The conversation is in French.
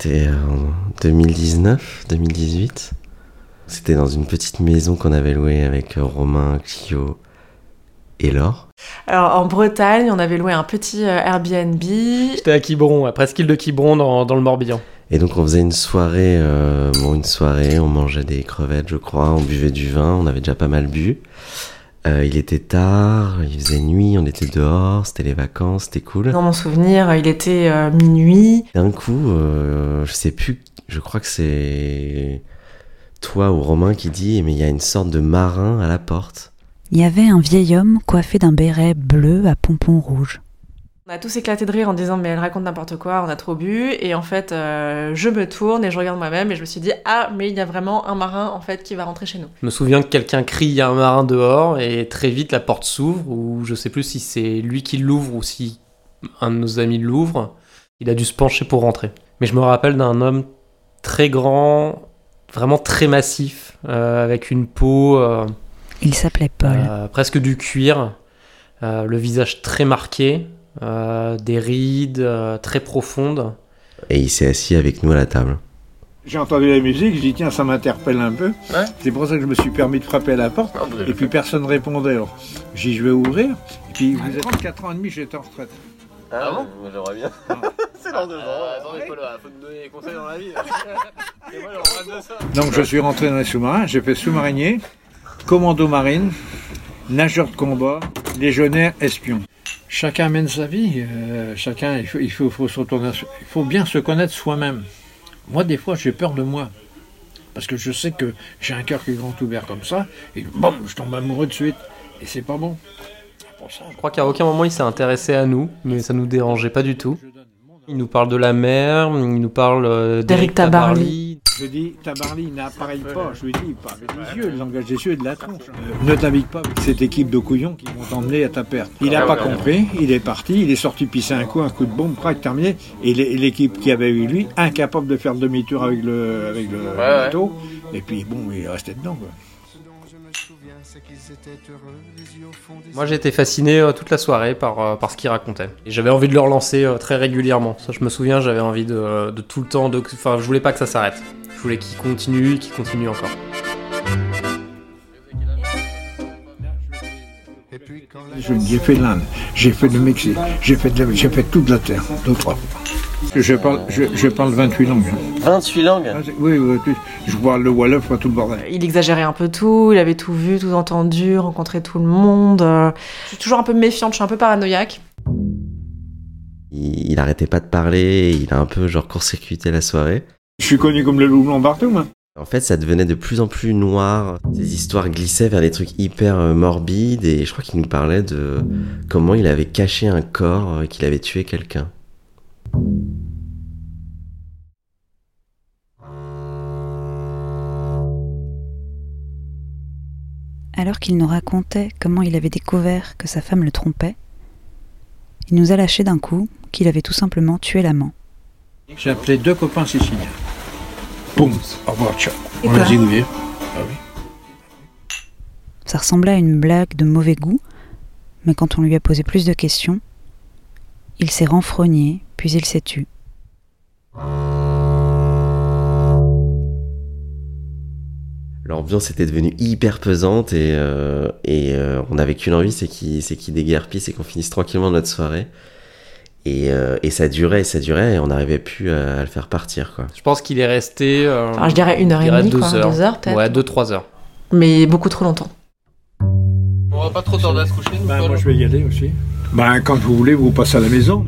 C'était en 2019, 2018. C'était dans une petite maison qu'on avait louée avec Romain, Clio et Laure. Alors en Bretagne, on avait loué un petit euh, Airbnb. J'étais à Quiberon, à presqu'île de Quiberon dans, dans, le Morbihan. Et donc on faisait une soirée, euh, bon une soirée, on mangeait des crevettes je crois, on buvait du vin, on avait déjà pas mal bu. Euh, il était tard, il faisait nuit, on était dehors, c'était les vacances, c'était cool. Dans mon souvenir, il était euh, minuit. D'un coup, euh, je sais plus, je crois que c'est toi ou Romain qui dit, mais il y a une sorte de marin à la porte. Il y avait un vieil homme coiffé d'un béret bleu à pompons rouges. On a tous éclaté de rire en disant mais elle raconte n'importe quoi, on a trop bu et en fait euh, je me tourne et je regarde moi-même et je me suis dit ah mais il y a vraiment un marin en fait qui va rentrer chez nous. Je me souviens que quelqu'un crie il y a un marin dehors et très vite la porte s'ouvre ou je sais plus si c'est lui qui l'ouvre ou si un de nos amis l'ouvre. Il a dû se pencher pour rentrer. Mais je me rappelle d'un homme très grand, vraiment très massif, euh, avec une peau. Euh, il s'appelait Paul. Euh, presque du cuir, euh, le visage très marqué, des rides très profondes. Et il s'est assis avec nous à la table. J'ai entendu la musique, je dis tiens ça m'interpelle un peu. Ouais. C'est pour ça que je me suis permis de frapper à la porte. Ah, et puis personne ne répondait. Alors, j'ai dit je vais ouvrir. Et puis vous êtes 34 ans et demi, j'étais en retraite. Ah bon J'aimerais bien. C'est dans deux ans. attendez, Paul, faut nous donner des conseils dans la vie. Et moi, j'en de ça. Donc je suis rentré dans les sous-marins, j'ai fait sous-marinier, commando marine, nageur de combat, légionnaire, espion. Chacun mène sa vie, euh, chacun, il faut, il, faut, faut se retourner, il faut bien se connaître soi-même. Moi, des fois, j'ai peur de moi. Parce que je sais que j'ai un cœur qui est grand ouvert comme ça, et boum, je tombe amoureux de suite. Et c'est pas bon. Pour ça, Je crois qu'à aucun moment il s'est intéressé à nous, mais ça nous dérangeait pas du tout. Il nous parle de la mer, il nous parle euh, D'Éric Tabarly. Je dis, Tabarly n'appareille pas, je lui dis, pas avec les yeux, le langage des yeux et de la tronche. Euh, ne navigue pas avec cette équipe de couillons qui vont t'emmener à ta perte. Il n'a pas compris, il est parti, il est sorti pisser un coup, un coup de bombe, crac, terminé. Et l'é- l'équipe qui avait eu lui, incapable de faire demi-tour avec le, avec le bateau. Et puis bon, il est resté dedans. Quoi. Moi été fasciné euh, toute la soirée par, euh, par ce qu'il racontait. Et j'avais envie de le relancer euh, très régulièrement. Ça je me souviens, j'avais envie de, de tout le temps, de... enfin je voulais pas que ça s'arrête. Je voulais qu'il continue, qu'il continue encore. J'ai fait de l'Inde, j'ai fait le Mexique, j'ai fait, de la- j'ai fait toute la terre, deux, trois fois. Je parle, je, je parle 28 langues. hein. 28 langues Ah, Oui, oui, oui, je parle le Wolof, tout le bordel. Il exagérait un peu tout, il avait tout vu, tout entendu, rencontré tout le monde. euh. Je suis toujours un peu méfiante, je suis un peu paranoïaque. il, il arrêtait pas de parler, il a un peu genre court-circuité la soirée. Je suis connu comme le loup blanc partout, moi. En fait, ça devenait de plus en plus noir. Ces histoires glissaient vers des trucs hyper euh, morbides et je crois qu'il nous parlait de comment il avait caché un corps, euh, qu'il avait tué quelqu'un. Alors qu'il nous racontait comment il avait découvert que sa femme le trompait, il nous a lâché d'un coup qu'il avait tout simplement tué l'amant. J'ai appelé deux copains siciliens. Boum, au revoir, ciao. Et On quoi a zigouillé. Ah oui. Ça ressemblait à une blague de mauvais goût, mais quand on lui a posé plus de questions, il s'est renfrogné, puis il s'est tu. L'ambiance était devenue hyper pesante et, euh, et euh, on avait qu'une envie, c'est qu'il c'est qu'il déguerpisse et qu'on finisse tranquillement notre soirée. Et, euh, et ça durait, et ça durait, et on n'arrivait plus à, à le faire partir, quoi. Je pense qu'il est resté. euh, Enfin, je dirais une heure et demie, deux quoi, heures. deux heures peut-être. Ouais, deux, trois heures. Mais beaucoup trop longtemps. On va pas trop tarder à se coucher, Ben, moi, je vais y aller aussi. Ben, quand vous voulez, vous passez à la maison.